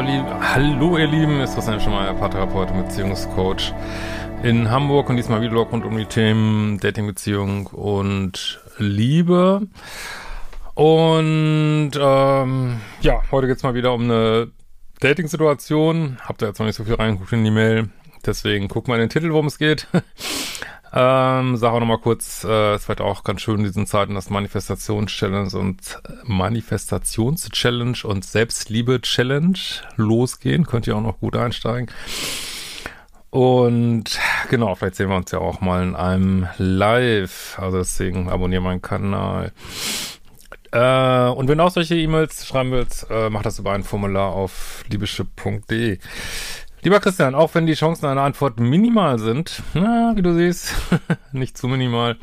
Hallo, ihr Lieben, ist Christian schon mal Paartherapeut und Beziehungscoach in Hamburg und diesmal wieder rund um die Themen Dating, Beziehung und Liebe. Und ähm, ja, heute geht's mal wieder um eine Dating-Situation. Habt ihr jetzt noch nicht so viel reingeguckt in die Mail, deswegen guck mal in den Titel, worum es geht. Ähm, sag auch nochmal kurz, äh, es wird auch ganz schön in diesen Zeiten das Manifestations-Challenge und Manifestations-Challenge und Selbstliebe-Challenge losgehen. Könnt ihr auch noch gut einsteigen. Und genau, vielleicht sehen wir uns ja auch mal in einem Live. Also deswegen abonniere meinen Kanal. Äh, und wenn auch solche E-Mails schreiben willst, äh, mach das über ein Formular auf liebische.de. Lieber Christian, auch wenn die Chancen einer Antwort minimal sind, na, wie du siehst, nicht zu minimal,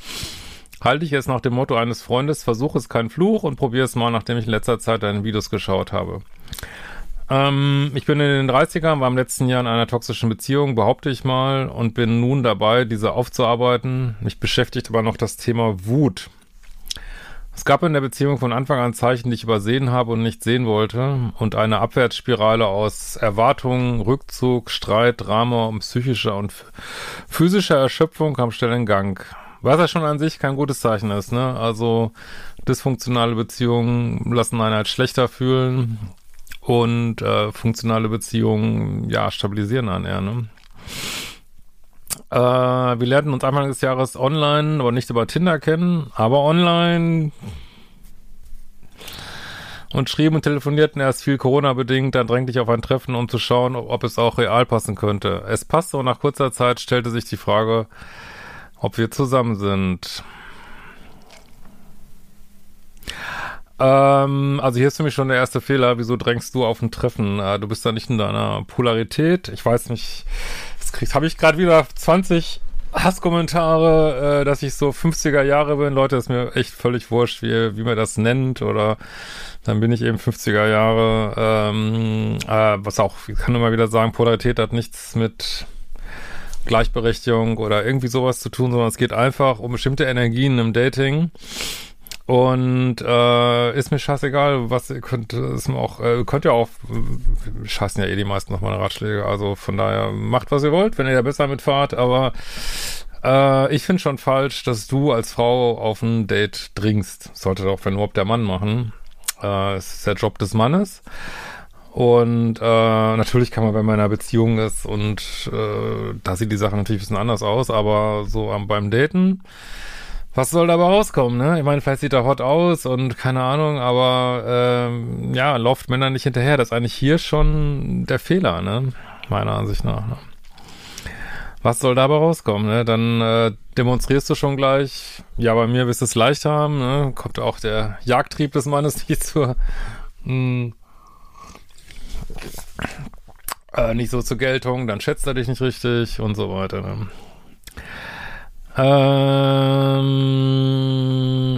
halte ich es nach dem Motto eines Freundes, versuch es kein Fluch und probiere es mal, nachdem ich in letzter Zeit deine Videos geschaut habe. Ähm, ich bin in den 30ern, war im letzten Jahr in einer toxischen Beziehung, behaupte ich mal, und bin nun dabei, diese aufzuarbeiten. Mich beschäftigt aber noch das Thema Wut. Es gab in der Beziehung von Anfang an Zeichen, die ich übersehen habe und nicht sehen wollte und eine Abwärtsspirale aus Erwartungen, Rückzug, Streit, Drama und psychischer und physischer Erschöpfung kam schnell in Gang. Was ja schon an sich kein gutes Zeichen ist, ne? Also dysfunktionale Beziehungen lassen einen halt schlechter fühlen und äh, funktionale Beziehungen, ja, stabilisieren einen eher, ne? Äh, wir lernten uns Anfang des Jahres online, aber nicht über Tinder kennen, aber online und schrieben und telefonierten erst viel Corona-bedingt, dann drängte ich auf ein Treffen, um zu schauen, ob, es auch real passen könnte. Es passte und nach kurzer Zeit stellte sich die Frage, ob wir zusammen sind. Ähm, also hier ist für mich schon der erste Fehler. Wieso drängst du auf ein Treffen? Äh, du bist da nicht in deiner Polarität. Ich weiß nicht, kriegst, habe ich gerade wieder 20 Hasskommentare, äh, dass ich so 50er Jahre bin. Leute, ist mir echt völlig wurscht, wie, wie man das nennt. Oder dann bin ich eben 50er Jahre. Ähm, äh, was auch, ich kann mal wieder sagen, Polarität hat nichts mit Gleichberechtigung oder irgendwie sowas zu tun, sondern es geht einfach um bestimmte Energien im Dating. Und äh, ist mir scheißegal, was ihr könnt, ist mir auch, äh, könnt ihr auch, scheißen ja eh die meisten noch meine Ratschläge, also von daher macht, was ihr wollt, wenn ihr da besser mitfahrt, aber äh, ich finde schon falsch, dass du als Frau auf ein Date dringst. Sollte doch, wenn überhaupt der Mann machen. Äh, es ist der Job des Mannes. Und äh, natürlich kann man, wenn man in einer Beziehung ist und äh, da sieht die Sache natürlich ein bisschen anders aus, aber so ähm, beim Daten was soll dabei rauskommen, ne? Ich meine, vielleicht sieht er hot aus und keine Ahnung, aber ähm, ja, läuft Männer nicht hinterher. Das ist eigentlich hier schon der Fehler, ne? Meiner Ansicht nach. Ne? Was soll dabei rauskommen, ne? Dann äh, demonstrierst du schon gleich, ja, bei mir wirst du es leicht haben, ne? Kommt auch der Jagdtrieb des Mannes nicht zur mh, hm, äh, nicht so zur Geltung, dann schätzt er dich nicht richtig und so weiter, ne? Ähm,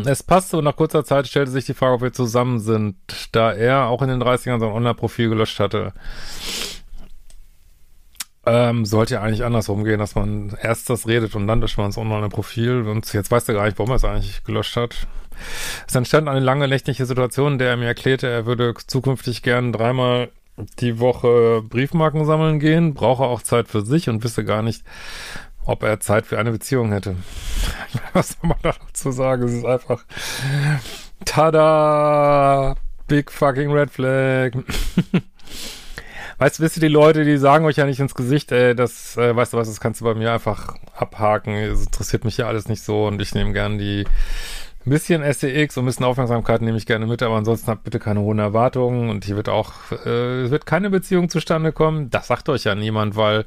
es passte und nach kurzer Zeit stellte sich die Frage, ob wir zusammen sind, da er auch in den 30ern sein Online-Profil gelöscht hatte. Ähm, sollte ja eigentlich andersrum gehen, dass man erst das redet und dann löscht man das Online-Profil und jetzt weiß er gar nicht, warum er es eigentlich gelöscht hat. Es entstand eine lange nächtliche Situation, in der er mir erklärte, er würde zukünftig gern dreimal die Woche Briefmarken sammeln gehen, brauche auch Zeit für sich und wisse gar nicht, ob er Zeit für eine Beziehung hätte. Was soll man dazu sagen? Es ist einfach Tada! Big fucking Red Flag. weißt du, wisst ihr, die Leute, die sagen euch ja nicht ins Gesicht, ey, das, äh, weißt du was, das kannst du bei mir einfach abhaken. Es interessiert mich ja alles nicht so und ich nehme gern die ein bisschen SEX und ein bisschen Aufmerksamkeit nehme ich gerne mit, aber ansonsten habt bitte keine hohen Erwartungen und hier wird auch, äh, es wird keine Beziehung zustande kommen. Das sagt euch ja niemand, weil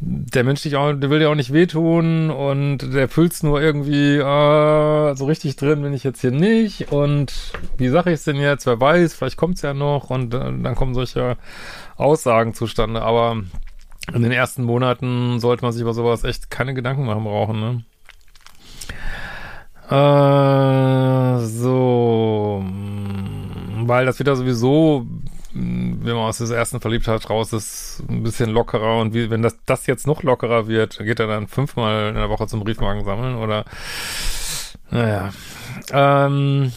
der Mensch dich auch, der will dir auch nicht wehtun und der fühlt's nur irgendwie, äh, so richtig drin bin ich jetzt hier nicht. Und wie sage ich es denn jetzt, wer weiß, vielleicht kommt's ja noch und äh, dann kommen solche Aussagen zustande, aber in den ersten Monaten sollte man sich über sowas echt keine Gedanken machen brauchen, ne? Äh, so, weil das wieder sowieso wenn man aus der ersten Verliebtheit raus ist, ein bisschen lockerer und wie, wenn das, das jetzt noch lockerer wird, geht er dann fünfmal in der Woche zum Briefmarken sammeln oder, naja, ähm,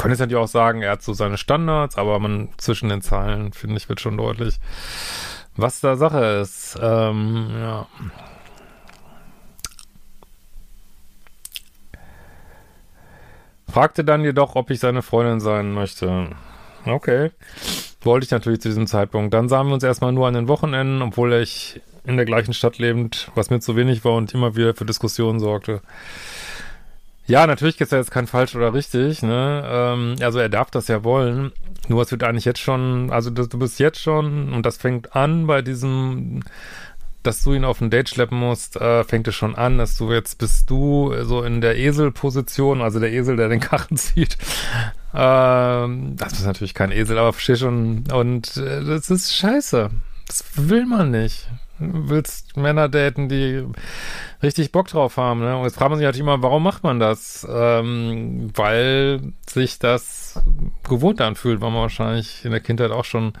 Könnte jetzt natürlich auch sagen, er hat so seine Standards, aber man zwischen den Zeilen, finde ich, wird schon deutlich, was da Sache ist. Ähm, ja. Fragte dann jedoch, ob ich seine Freundin sein möchte. Okay. Wollte ich natürlich zu diesem Zeitpunkt. Dann sahen wir uns erstmal nur an den Wochenenden, obwohl ich in der gleichen Stadt lebend, was mir zu wenig war und immer wieder für Diskussionen sorgte. Ja, natürlich gibt es ja jetzt kein falsch oder richtig, ne? Ähm, also er darf das ja wollen. Nur es wird eigentlich jetzt schon, also du, du bist jetzt schon, und das fängt an bei diesem, dass du ihn auf ein Date schleppen musst, äh, fängt es schon an, dass du jetzt bist du so in der Eselposition, also der Esel, der den Karren zieht. Ähm, das ist natürlich kein Esel, aber versteh schon. Und äh, das ist scheiße. Das will man nicht willst Männer daten, die richtig Bock drauf haben. Ne? Und jetzt fragt man sich natürlich immer, warum macht man das? Ähm, weil sich das gewohnt anfühlt, weil man wahrscheinlich in der Kindheit auch schon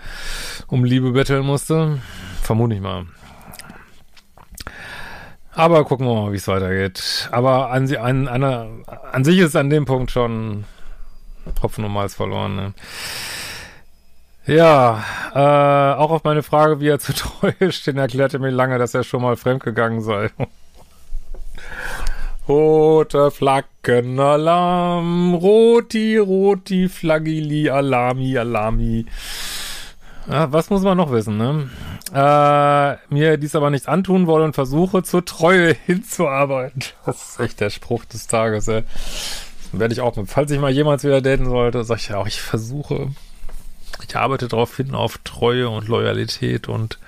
um Liebe betteln musste. Vermute ich mal. Aber gucken wir mal, wie es weitergeht. Aber an, an, an, an sich ist an dem Punkt schon Hopfen und Malz verloren. Ne? Ja, äh, auch auf meine Frage, wie er zu treu steht, erklärte mir lange, dass er schon mal fremdgegangen sei. Rote Flaggen, Alarm, Roti, Roti, Flagili, Alami, Alami. Ja, was muss man noch wissen, ne? Äh, mir dies aber nichts antun wolle und versuche zur Treue hinzuarbeiten. Das ist echt der Spruch des Tages, ey. Werde ich auch, falls ich mal jemals wieder daten sollte, sag ich ja auch, ich versuche. Ich arbeite darauf hin auf Treue und Loyalität und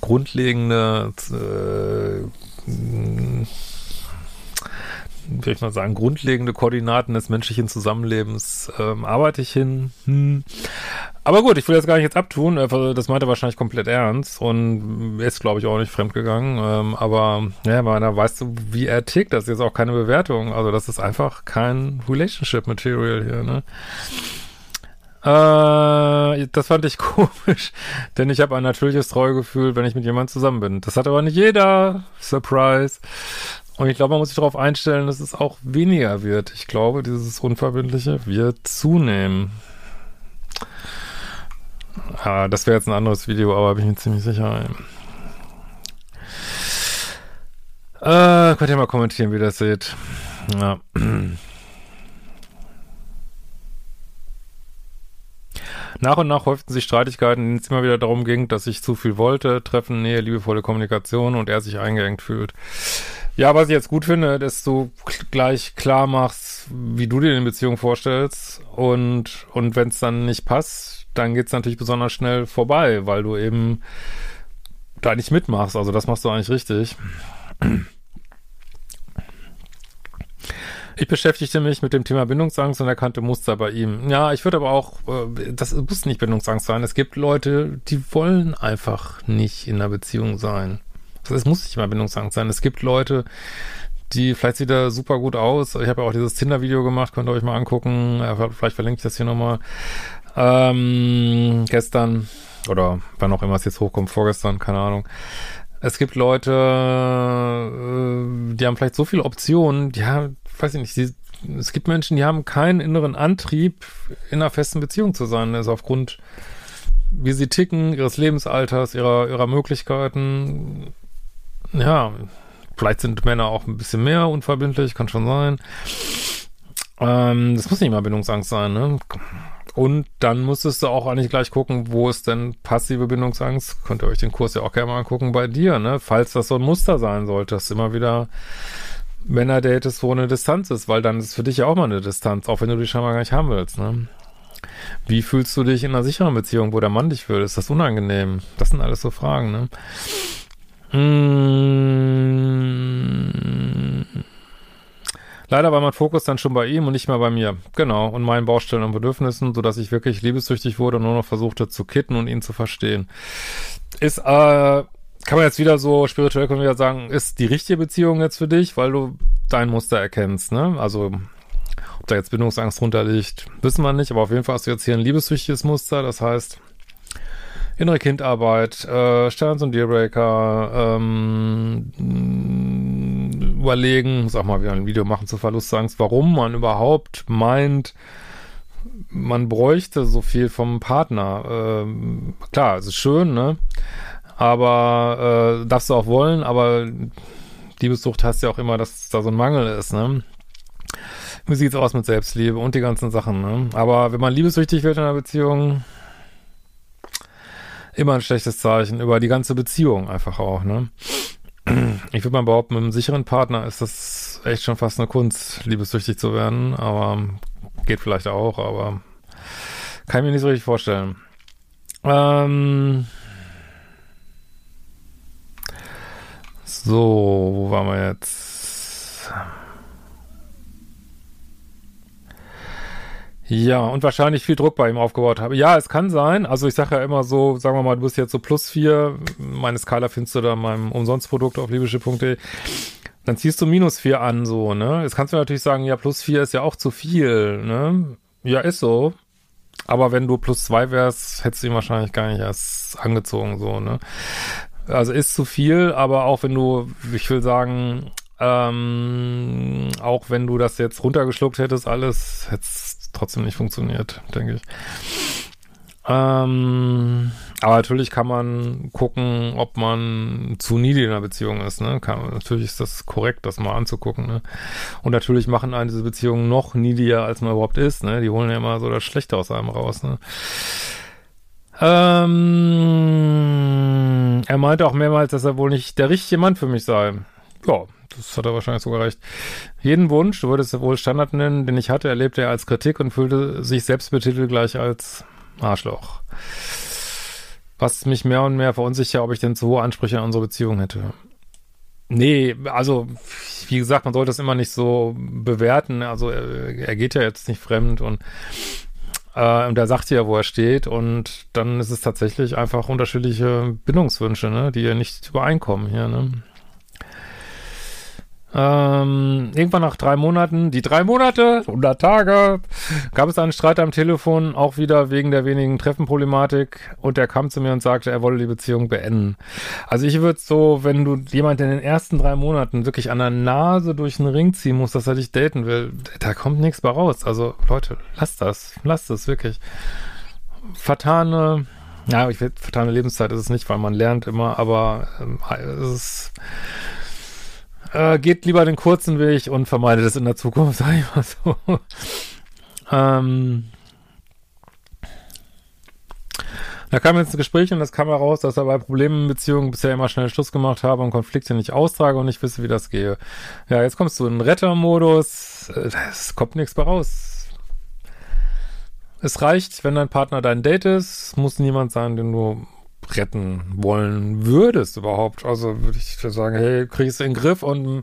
grundlegende, äh, soll ich mal sagen, grundlegende Koordinaten des menschlichen Zusammenlebens ähm, arbeite ich hin. Hm. Aber gut, ich will das gar nicht jetzt abtun. Äh, das meinte er wahrscheinlich komplett ernst und ist, glaube ich, auch nicht fremdgegangen. Ähm, aber ja, da weißt du, wie er tickt. Das ist jetzt auch keine Bewertung. Also das ist einfach kein Relationship Material hier. Ne? Äh, das fand ich komisch, denn ich habe ein natürliches Treuegefühl, wenn ich mit jemandem zusammen bin. Das hat aber nicht jeder. Surprise. Und ich glaube, man muss sich darauf einstellen, dass es auch weniger wird. Ich glaube, dieses Unverbindliche wird zunehmen. Ja, das wäre jetzt ein anderes Video, aber bin ich mir ziemlich sicher. Äh, könnt ihr mal kommentieren, wie ihr das seht. Ja. Nach und nach häuften sich Streitigkeiten, in denen es immer wieder darum ging, dass ich zu viel wollte, Treffen, Nähe, liebevolle Kommunikation und er sich eingeengt fühlt. Ja, was ich jetzt gut finde, dass du gleich klar machst, wie du dir eine Beziehung vorstellst und, und wenn es dann nicht passt, dann geht's natürlich besonders schnell vorbei, weil du eben da nicht mitmachst. Also das machst du eigentlich richtig. Ich beschäftigte mich mit dem Thema Bindungsangst und erkannte Muster bei ihm. Ja, ich würde aber auch, äh, das muss nicht Bindungsangst sein. Es gibt Leute, die wollen einfach nicht in einer Beziehung sein. Also es muss nicht mal Bindungsangst sein. Es gibt Leute, die, vielleicht sieht er super gut aus. Ich habe ja auch dieses Tinder-Video gemacht, könnt ihr euch mal angucken. Vielleicht verlinke ich das hier nochmal. Ähm, gestern oder wann auch immer es jetzt hochkommt, vorgestern, keine Ahnung. Es gibt Leute, äh, die haben vielleicht so viele Optionen, ja, weiß ich nicht, die, es gibt Menschen, die haben keinen inneren Antrieb, in einer festen Beziehung zu sein. Also aufgrund, wie sie ticken, ihres Lebensalters, ihrer, ihrer Möglichkeiten. Ja, vielleicht sind Männer auch ein bisschen mehr unverbindlich, kann schon sein. Ähm, das muss nicht mal Bindungsangst sein, ne? Und dann musstest du auch eigentlich gleich gucken, wo ist denn passive Bindungsangst? Könnt ihr euch den Kurs ja auch gerne mal angucken bei dir, ne? Falls das so ein Muster sein sollte, dass immer wieder Männer datest, wo eine Distanz ist, weil dann ist für dich ja auch mal eine Distanz, auch wenn du die scheinbar gar nicht haben willst, ne? Wie fühlst du dich in einer sicheren Beziehung, wo der Mann dich will? Ist das unangenehm? Das sind alles so Fragen, ne? Mmh. Leider war mein Fokus dann schon bei ihm und nicht mehr bei mir. Genau, und meinen Baustellen und Bedürfnissen, sodass ich wirklich liebessüchtig wurde und nur noch versuchte zu kitten und ihn zu verstehen. Ist, äh, kann man jetzt wieder so spirituell können wir sagen, ist die richtige Beziehung jetzt für dich, weil du dein Muster erkennst, ne? Also, ob da jetzt Bindungsangst drunter liegt, wissen wir nicht, aber auf jeden Fall hast du jetzt hier ein liebessüchtiges Muster, das heißt, innere Kindarbeit, äh, Sterns und Dealbreaker, ähm, überlegen, sag mal, wir ein Video machen zu Verlustangst, warum man überhaupt meint, man bräuchte so viel vom Partner. Ähm, klar, es ist schön, ne? Aber äh, darfst du auch wollen, aber Liebessucht heißt ja auch immer, dass da so ein Mangel ist, ne? Wie sieht's aus mit Selbstliebe und die ganzen Sachen, ne? Aber wenn man liebessüchtig wird in einer Beziehung, immer ein schlechtes Zeichen über die ganze Beziehung einfach auch, ne? Ich würde mal behaupten, mit einem sicheren Partner ist das echt schon fast eine Kunst, liebessüchtig zu werden, aber geht vielleicht auch, aber kann ich mir nicht so richtig vorstellen. Ähm so, wo waren wir jetzt? Ja, und wahrscheinlich viel Druck bei ihm aufgebaut habe. Ja, es kann sein. Also ich sage ja immer so, sagen wir mal, du bist jetzt so plus vier. Meine Skala findest du da in meinem Umsonstprodukt auf liebische.de. Dann ziehst du minus vier an, so, ne? Jetzt kannst du natürlich sagen, ja, plus vier ist ja auch zu viel, ne? Ja, ist so. Aber wenn du plus zwei wärst, hättest du ihn wahrscheinlich gar nicht erst angezogen, so, ne? Also ist zu viel, aber auch wenn du, ich will sagen, ähm, auch wenn du das jetzt runtergeschluckt hättest, alles, hättest trotzdem nicht funktioniert, denke ich. Ähm, aber natürlich kann man gucken, ob man zu needy in einer Beziehung ist. Ne? Kann, natürlich ist das korrekt, das mal anzugucken. Ne? Und natürlich machen einen diese Beziehungen noch needier, als man überhaupt ist. Ne? Die holen ja immer so das Schlechte aus einem raus. Ne? Ähm, er meinte auch mehrmals, dass er wohl nicht der richtige Mann für mich sei. Ja, das hat er wahrscheinlich sogar recht. Jeden Wunsch, du würdest es wohl Standard nennen, den ich hatte, erlebte er als Kritik und fühlte sich selbst betitelt gleich als Arschloch. Was mich mehr und mehr verunsichert, ob ich denn zu hohe Ansprüche an unsere Beziehung hätte. Nee, also, wie gesagt, man sollte das immer nicht so bewerten. Also, er, er geht ja jetzt nicht fremd und, äh, und er sagt ja, wo er steht. Und dann ist es tatsächlich einfach unterschiedliche Bindungswünsche, ne, die ja nicht übereinkommen hier, ne. Ähm, irgendwann nach drei Monaten, die drei Monate, 100 Tage, gab es einen Streit am Telefon, auch wieder wegen der wenigen Treffenproblematik. Und er kam zu mir und sagte, er wolle die Beziehung beenden. Also ich würde so, wenn du jemand in den ersten drei Monaten wirklich an der Nase durch den Ring ziehen musst, dass er dich daten will, da kommt nichts bei raus. Also Leute, lasst das, lasst das wirklich. Vertane, ja, ich will, vertane Lebenszeit ist es nicht, weil man lernt immer, aber ähm, es ist äh, geht lieber den kurzen Weg und vermeidet es in der Zukunft, sag ich mal so. ähm, da kam jetzt ein Gespräch und das kam heraus, dass er bei Problemen in Beziehungen bisher immer schnell Schluss gemacht habe und Konflikte nicht austrage und nicht wisse, wie das gehe. Ja, jetzt kommst du in Rettermodus. Äh, es kommt nichts mehr raus. Es reicht, wenn dein Partner dein Date ist, muss niemand sein, den du retten wollen würdest überhaupt. Also würde ich sagen, hey, krieg es in den Griff und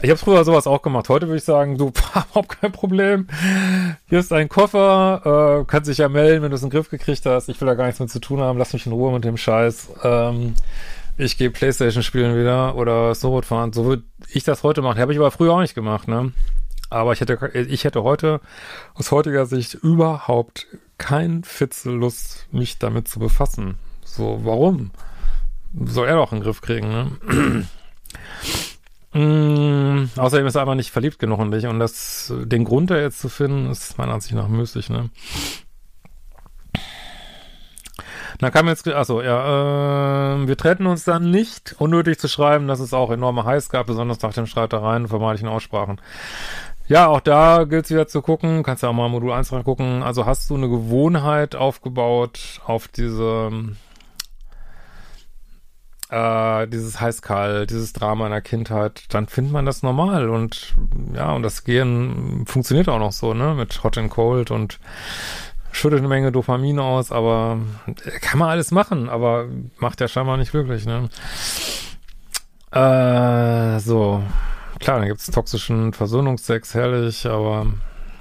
ich habe früher sowas auch gemacht. Heute würde ich sagen, du, überhaupt kein Problem. Hier ist dein Koffer, äh, kannst dich ja melden, wenn du es in den Griff gekriegt hast. Ich will da gar nichts mehr zu tun haben. Lass mich in Ruhe mit dem Scheiß. Ähm, ich gehe Playstation spielen wieder oder Snowboard fahren. So würde ich das heute machen. Habe ich aber früher auch nicht gemacht, ne? Aber ich hätte, ich hätte heute aus heutiger Sicht überhaupt kein Fitzel Lust, mich damit zu befassen. So, warum? Soll er doch einen Griff kriegen, ne? mm, außerdem ist er einfach nicht verliebt genug in dich und das, den Grund da jetzt zu finden, ist meiner Ansicht nach müßig, ne? Da kam jetzt, achso, ja, äh, wir treten uns dann nicht, unnötig zu schreiben, dass es auch enorme Heiß gab, besonders nach den Streitereien, vermeintlichen Aussprachen. Ja, auch da gilt es wieder zu gucken, kannst ja auch mal Modul 1 reingucken, also hast du eine Gewohnheit aufgebaut auf diese äh, dieses heißkalt, dieses Drama in der Kindheit, dann findet man das normal und ja, und das Gehen funktioniert auch noch so, ne, mit Hot and Cold und schüttet eine Menge Dopamin aus, aber kann man alles machen, aber macht ja scheinbar nicht glücklich, ne. Äh, so. Klar, dann gibt's toxischen Versöhnungsex, herrlich, aber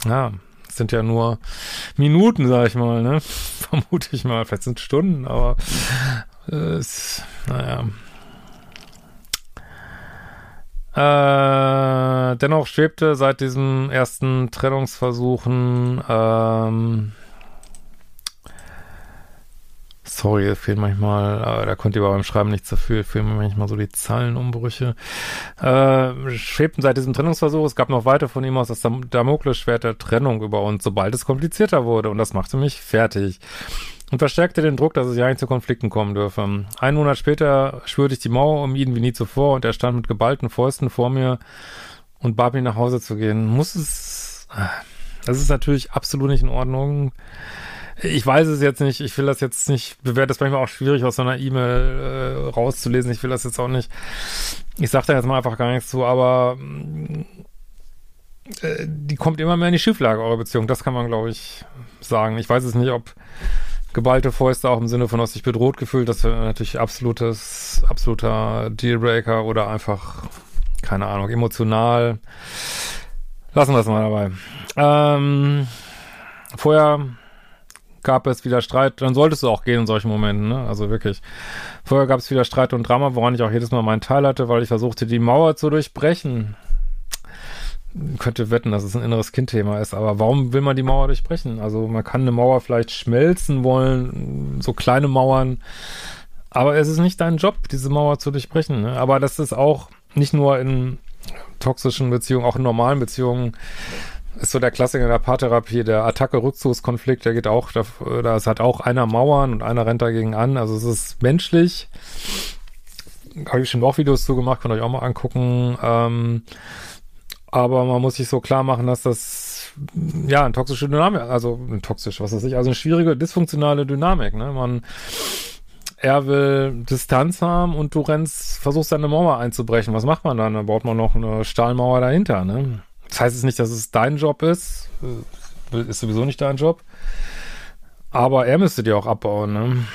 ja, sind ja nur Minuten, sag ich mal, ne? Vermute ich mal. Vielleicht sind Stunden, aber äh, ist, naja. Äh, dennoch schwebte seit diesen ersten Trennungsversuchen ähm, Sorry, fehlen manchmal, äh, da konnte ihr aber beim Schreiben nichts dafür, fehlen manchmal so die Zahlenumbrüche. Äh, schwebten seit diesem Trennungsversuch, es gab noch weiter von ihm aus das Damoklesschwert der Trennung über uns, sobald es komplizierter wurde. Und das machte mich fertig. Und verstärkte den Druck, dass es ja nicht zu Konflikten kommen dürfe. Einen Monat später schwörte ich die Mauer um ihn wie nie zuvor und er stand mit geballten Fäusten vor mir und bat mich nach Hause zu gehen. Muss es, das ist natürlich absolut nicht in Ordnung. Ich weiß es jetzt nicht. Ich will das jetzt nicht, bewerte das manchmal auch schwierig aus so einer E-Mail äh, rauszulesen. Ich will das jetzt auch nicht. Ich sage da jetzt mal einfach gar nichts zu, aber äh, die kommt immer mehr in die Schieflage, eure Beziehung. Das kann man, glaube ich, sagen. Ich weiß es nicht, ob geballte Fäuste auch im Sinne von aus sich bedroht gefühlt, das wäre natürlich absolutes, absoluter Dealbreaker oder einfach, keine Ahnung, emotional. Lassen wir es mal dabei. Ähm, vorher gab es wieder Streit, dann solltest du auch gehen in solchen Momenten, ne? Also wirklich. Vorher gab es wieder Streit und Drama, woran ich auch jedes Mal meinen Teil hatte, weil ich versuchte, die Mauer zu durchbrechen. Könnte wetten, dass es ein inneres Kindthema ist, aber warum will man die Mauer durchbrechen? Also man kann eine Mauer vielleicht schmelzen wollen, so kleine Mauern, aber es ist nicht dein Job, diese Mauer zu durchbrechen. Ne? Aber das ist auch nicht nur in toxischen Beziehungen, auch in normalen Beziehungen ist so der Klassiker der Paartherapie, der Attacke-Rückzugskonflikt, der geht auch, da, da ist auch einer Mauern und einer rennt dagegen an. Also es ist menschlich. Habe ich schon auch Videos zu gemacht, könnt ihr euch auch mal angucken. Ähm, aber man muss sich so klar machen, dass das ja eine toxische Dynamik, also toxisch, was weiß ich, also eine schwierige, dysfunktionale Dynamik, ne? Man er will Distanz haben und du rennst, versuchst deine Mauer einzubrechen. Was macht man dann? Dann baut man noch eine Stahlmauer dahinter, ne? Das heißt jetzt nicht, dass es dein Job ist. Äh, ist sowieso nicht dein Job. Aber er müsste dir auch abbauen, ne?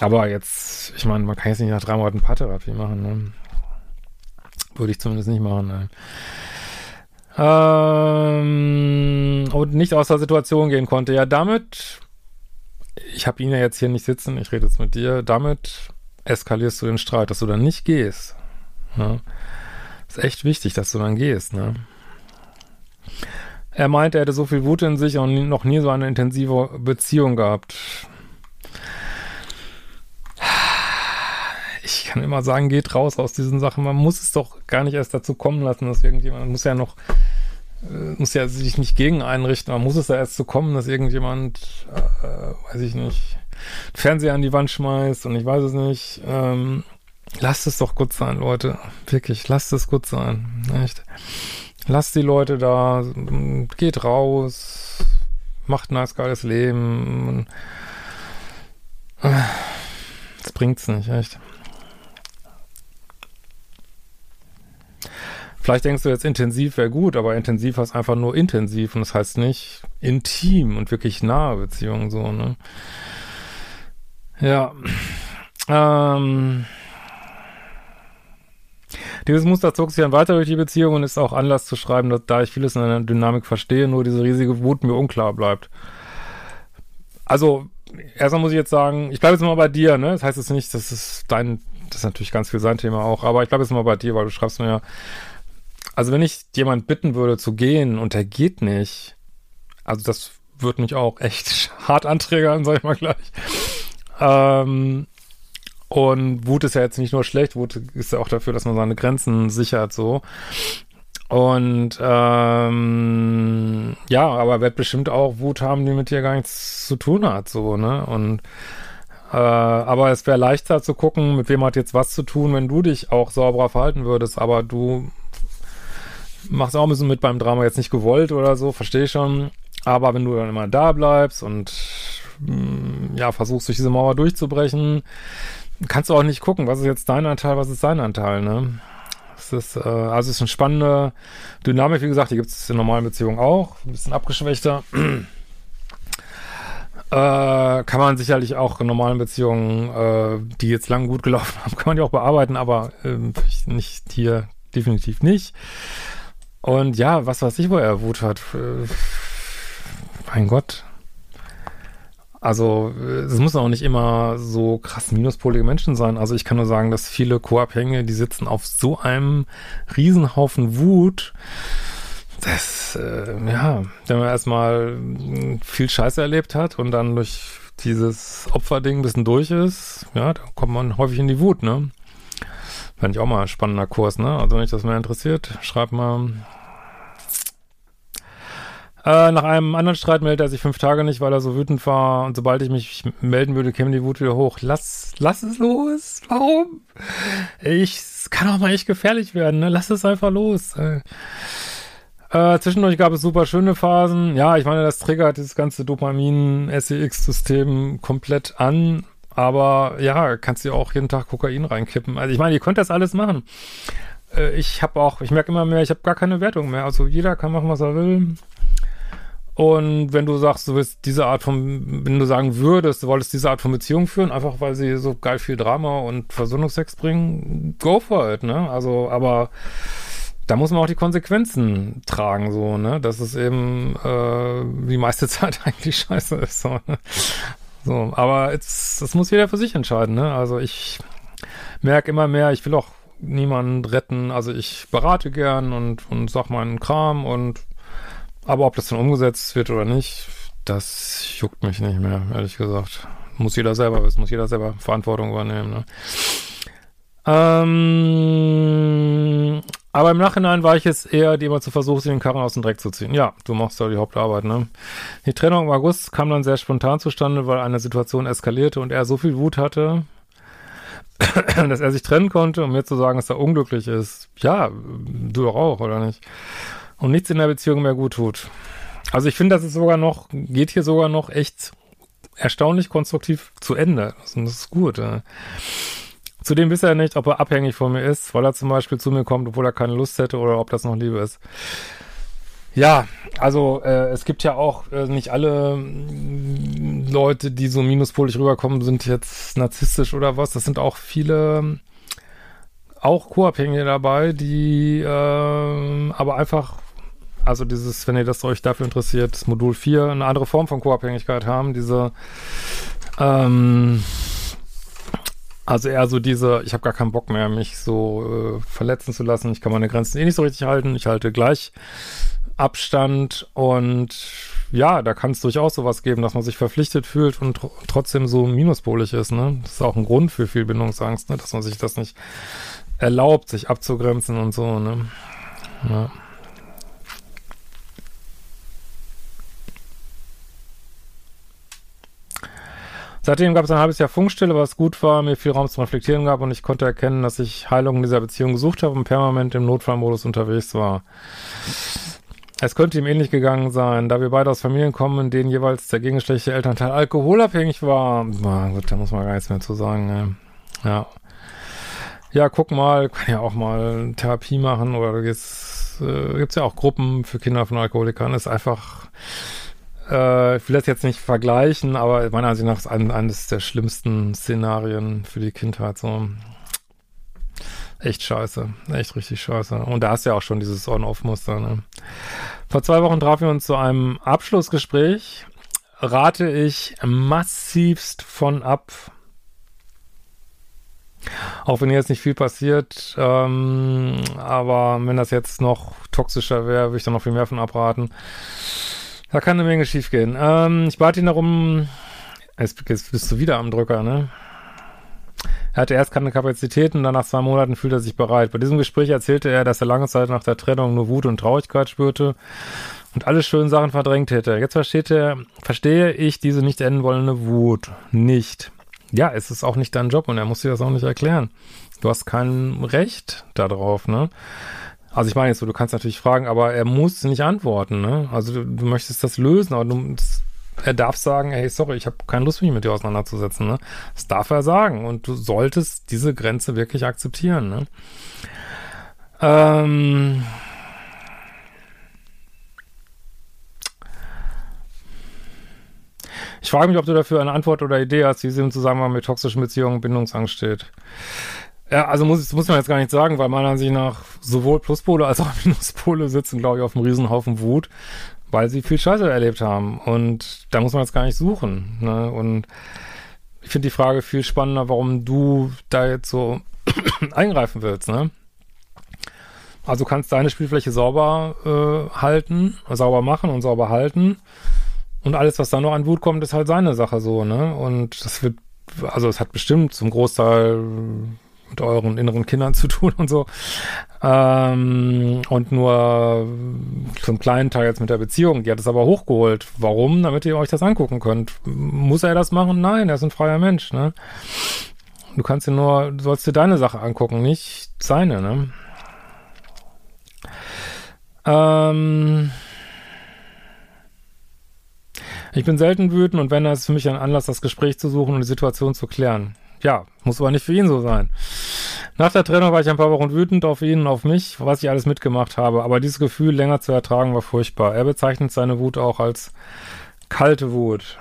Aber jetzt, ich meine, man kann jetzt nicht nach drei Monaten Paartherapie machen, ne? Würde ich zumindest nicht machen, ne? Ähm, und nicht aus der Situation gehen konnte. Ja, damit, ich habe ihn ja jetzt hier nicht sitzen, ich rede jetzt mit dir, damit eskalierst du den Streit, dass du dann nicht gehst. Ne? Ist echt wichtig, dass du dann gehst, ne? Er meinte, er hätte so viel Wut in sich und noch nie so eine intensive Beziehung gehabt. Ich kann immer sagen, geht raus aus diesen Sachen. Man muss es doch gar nicht erst dazu kommen lassen, dass irgendjemand, muss ja noch, äh, muss ja sich nicht gegen einrichten, man muss es da erst zu kommen, dass irgendjemand, äh, weiß ich nicht, Fernseher an die Wand schmeißt und ich weiß es nicht. Ähm, lasst es doch gut sein, Leute. Wirklich, lasst es gut sein. Echt. Lasst die Leute da, geht raus, macht ein nice, geiles Leben. Das bringt's nicht, echt. Vielleicht denkst du jetzt, intensiv wäre gut, aber intensiv heißt einfach nur intensiv und das heißt nicht intim und wirklich nahe Beziehungen so, ne? Ja. Ähm. Dieses Muster zog sich dann weiter durch die Beziehung und ist auch Anlass zu schreiben, dass, da ich vieles in einer Dynamik verstehe, nur diese riesige Wut mir unklar bleibt. Also, erstmal muss ich jetzt sagen, ich bleibe jetzt mal bei dir, ne? Das heißt jetzt nicht, das ist dein, das ist natürlich ganz viel sein Thema auch, aber ich bleibe jetzt mal bei dir, weil du schreibst mir ja, also wenn ich jemand bitten würde zu gehen und er geht nicht, also das würde mich auch echt hart anträgern, sag ich mal gleich. Ähm, und Wut ist ja jetzt nicht nur schlecht, Wut ist ja auch dafür, dass man seine Grenzen sichert, so. Und ähm, ja, aber wird bestimmt auch Wut haben, die mit dir gar nichts zu tun hat, so, ne? Und äh, aber es wäre leichter zu gucken, mit wem hat jetzt was zu tun, wenn du dich auch sauberer verhalten würdest, aber du machst auch ein bisschen mit beim Drama jetzt nicht gewollt oder so, verstehe schon. Aber wenn du dann immer da bleibst und mm, ja, versuchst durch diese Mauer durchzubrechen, kannst du auch nicht gucken, was ist jetzt dein Anteil, was ist sein Anteil, ne? Es ist, äh, also es ist eine spannende Dynamik, wie gesagt, die gibt es in normalen Beziehungen auch, ein bisschen abgeschwächter. Äh, kann man sicherlich auch in normalen Beziehungen, äh, die jetzt lang gut gelaufen haben, kann man die auch bearbeiten, aber äh, nicht hier, definitiv nicht. Und ja, was weiß ich, wo er Wut hat. Äh, mein Gott, also es muss auch nicht immer so krass minuspolige Menschen sein. Also ich kann nur sagen, dass viele Co-Abhängige, die sitzen auf so einem Riesenhaufen Wut, dass, äh, ja, wenn man erstmal viel Scheiße erlebt hat und dann durch dieses Opferding ein bisschen durch ist, ja, da kommt man häufig in die Wut, ne? Fände ich auch mal ein spannender Kurs, ne? Also wenn euch das mehr interessiert, schreibt mal. Äh, nach einem anderen Streit meldet er sich fünf Tage nicht, weil er so wütend war. Und sobald ich mich melden würde, käme die Wut wieder hoch. Lass, lass es los. Warum? Ich, kann auch mal echt gefährlich werden, ne? Lass es einfach los. Äh, äh, zwischendurch gab es super schöne Phasen. Ja, ich meine, das triggert dieses ganze Dopamin-SEX-System komplett an. Aber ja, kannst du auch jeden Tag Kokain reinkippen. Also ich meine, ihr könnt das alles machen. Äh, ich habe auch, ich merke immer mehr, ich habe gar keine Wertung mehr. Also jeder kann machen, was er will. Und wenn du sagst, du willst diese Art von, wenn du sagen würdest, du wolltest diese Art von Beziehung führen, einfach weil sie so geil viel Drama und Versöhnungsex bringen, go for it, ne? Also, aber da muss man auch die Konsequenzen tragen, so, ne? Dass es eben äh, die meiste Zeit eigentlich scheiße ist. So, ne? So, aber jetzt, das muss jeder für sich entscheiden, ne? Also ich merke immer mehr, ich will auch niemanden retten. Also ich berate gern und, und sag meinen Kram und aber ob das dann umgesetzt wird oder nicht, das juckt mich nicht mehr, ehrlich gesagt. Muss jeder selber wissen, muss jeder selber Verantwortung übernehmen, ne? Ähm, aber im Nachhinein war ich jetzt eher die immer zu versuchen, sich den Karren aus dem Dreck zu ziehen. Ja, du machst da die Hauptarbeit, ne? Die Trennung im August kam dann sehr spontan zustande, weil eine Situation eskalierte und er so viel Wut hatte, dass er sich trennen konnte, um mir zu sagen, dass er unglücklich ist. Ja, du doch auch, oder nicht? Und nichts in der Beziehung mehr gut tut. Also ich finde, das ist sogar noch, geht hier sogar noch echt erstaunlich konstruktiv zu Ende. Das ist gut. Ja. Zudem wisst er nicht, ob er abhängig von mir ist, weil er zum Beispiel zu mir kommt, obwohl er keine Lust hätte oder ob das noch Liebe ist. Ja, also äh, es gibt ja auch äh, nicht alle äh, Leute, die so minuspolig rüberkommen, sind jetzt narzisstisch oder was. Das sind auch viele auch Co-Abhängige dabei, die äh, aber einfach, also dieses, wenn ihr das euch dafür interessiert, Modul 4, eine andere Form von Co-Abhängigkeit haben, diese ähm, also eher so diese, ich habe gar keinen Bock mehr, mich so äh, verletzen zu lassen. Ich kann meine Grenzen eh nicht so richtig halten. Ich halte gleich Abstand und ja, da kann es durchaus sowas geben, dass man sich verpflichtet fühlt und tr trotzdem so minuspolig ist. Ne? Das ist auch ein Grund für viel Bindungsangst, ne? dass man sich das nicht erlaubt, sich abzugrenzen und so. Ne? Ja. Seitdem gab es ein halbes Jahr Funkstille, was gut war, mir viel Raum zum Reflektieren gab und ich konnte erkennen, dass ich Heilung in dieser Beziehung gesucht habe und permanent im Notfallmodus unterwegs war. Es könnte ihm ähnlich gegangen sein, da wir beide aus Familien kommen, in denen jeweils der gegenschlechtliche Elternteil alkoholabhängig war. Na gut, da muss man gar nichts mehr zu sagen. Ne? Ja. Ja, guck mal, kann ja auch mal Therapie machen oder da äh, gibt's ja auch Gruppen für Kinder von Alkoholikern. Ist einfach äh, ich will das jetzt nicht vergleichen, aber meiner Ansicht nach ist ein, eines der schlimmsten Szenarien für die Kindheit so. Echt scheiße. Echt richtig scheiße. Und da hast du ja auch schon dieses On-Off-Muster, ne? Vor zwei Wochen trafen wir uns zu einem Abschlussgespräch. Rate ich massivst von ab. Auch wenn jetzt nicht viel passiert, ähm, aber wenn das jetzt noch toxischer wäre, würde ich da noch viel mehr von abraten. Da kann eine Menge schiefgehen. Ähm, ich bat ihn darum, jetzt, jetzt bist du wieder am Drücker, ne? Er hatte erst keine Kapazitäten, dann nach zwei Monaten fühlte er sich bereit. Bei diesem Gespräch erzählte er, dass er lange Zeit nach der Trennung nur Wut und Traurigkeit spürte und alle schönen Sachen verdrängt hätte. Jetzt versteht er, verstehe ich diese nicht enden wollende Wut nicht. Ja, es ist auch nicht dein Job und er muss dir das auch nicht erklären. Du hast kein Recht darauf, ne? Also ich meine jetzt so, du kannst natürlich fragen, aber er muss nicht antworten, ne? Also du, du möchtest das lösen, aber du, das, er darf sagen, hey, sorry, ich habe keine Lust, mich mit dir auseinanderzusetzen, ne? Das darf er sagen und du solltest diese Grenze wirklich akzeptieren, ne? Ähm... Ich frage mich, ob du dafür eine Antwort oder Idee hast, wie sie im Zusammenhang mit toxischen Beziehungen und Bindungsangst steht. Ja, also muss, muss man jetzt gar nicht sagen, weil meiner Ansicht nach sowohl Pluspole als auch Minuspole sitzen, glaube ich, auf einem Riesenhaufen Wut, weil sie viel Scheiße erlebt haben. Und da muss man jetzt gar nicht suchen. Ne? Und ich finde die Frage viel spannender, warum du da jetzt so eingreifen willst. Ne? Also kannst deine Spielfläche sauber äh, halten, sauber machen und sauber halten Und alles, was da noch an Wut kommt, ist halt seine Sache so, ne? Und das wird, also es hat bestimmt zum Großteil mit euren inneren Kindern zu tun und so. Ähm, und nur zum kleinen Teil jetzt mit der Beziehung. Die hat es aber hochgeholt. Warum? Damit ihr euch das angucken könnt. Muss er das machen? Nein, er ist ein freier Mensch, ne? Du kannst dir nur, du sollst dir deine Sache angucken, nicht seine, ne? Ähm, ich bin selten wütend und wenn, dann ist für mich ein Anlass, das Gespräch zu suchen und die Situation zu klären. Ja, muss aber nicht für ihn so sein. Nach der Trennung war ich ein paar Wochen wütend auf ihn und auf mich, was ich alles mitgemacht habe. Aber dieses Gefühl länger zu ertragen war furchtbar. Er bezeichnet seine Wut auch als kalte Wut.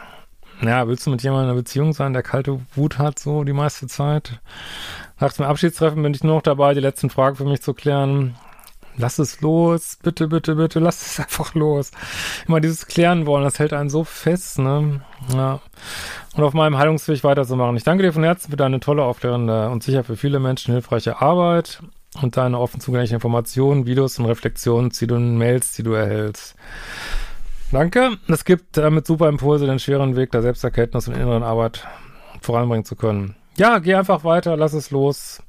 Ja, willst du mit jemandem in einer Beziehung sein, der kalte Wut hat, so die meiste Zeit? Nach dem Abschiedstreffen bin ich nur noch dabei, die letzten Fragen für mich zu klären. Lass es los, bitte, bitte, bitte, lass es einfach los. Immer dieses Klären wollen, das hält einen so fest, ne? Ja. Und auf meinem Heilungsweg weiterzumachen. Ich danke dir von Herzen für deine tolle, aufklärende und sicher für viele Menschen hilfreiche Arbeit und deine offen zugänglichen Informationen, Videos und Reflexionen, die du in Mails, die du erhältst. Danke. Es gibt damit super Impulse, den schweren Weg der Selbsterkenntnis und inneren Arbeit voranbringen zu können. Ja, geh einfach weiter, lass es los.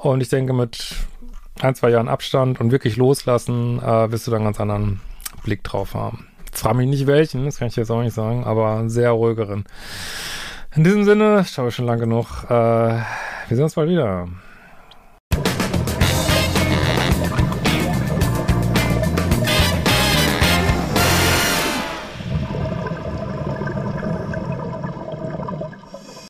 Und ich denke, mit ein, zwei Jahren Abstand und wirklich loslassen, äh, wirst du dann einen ganz anderen Blick drauf haben. Frage mich nicht welchen, das kann ich jetzt auch nicht sagen, aber einen sehr ruhigeren. In diesem Sinne, ich habe schon lange genug. Äh, wir sehen uns bald wieder.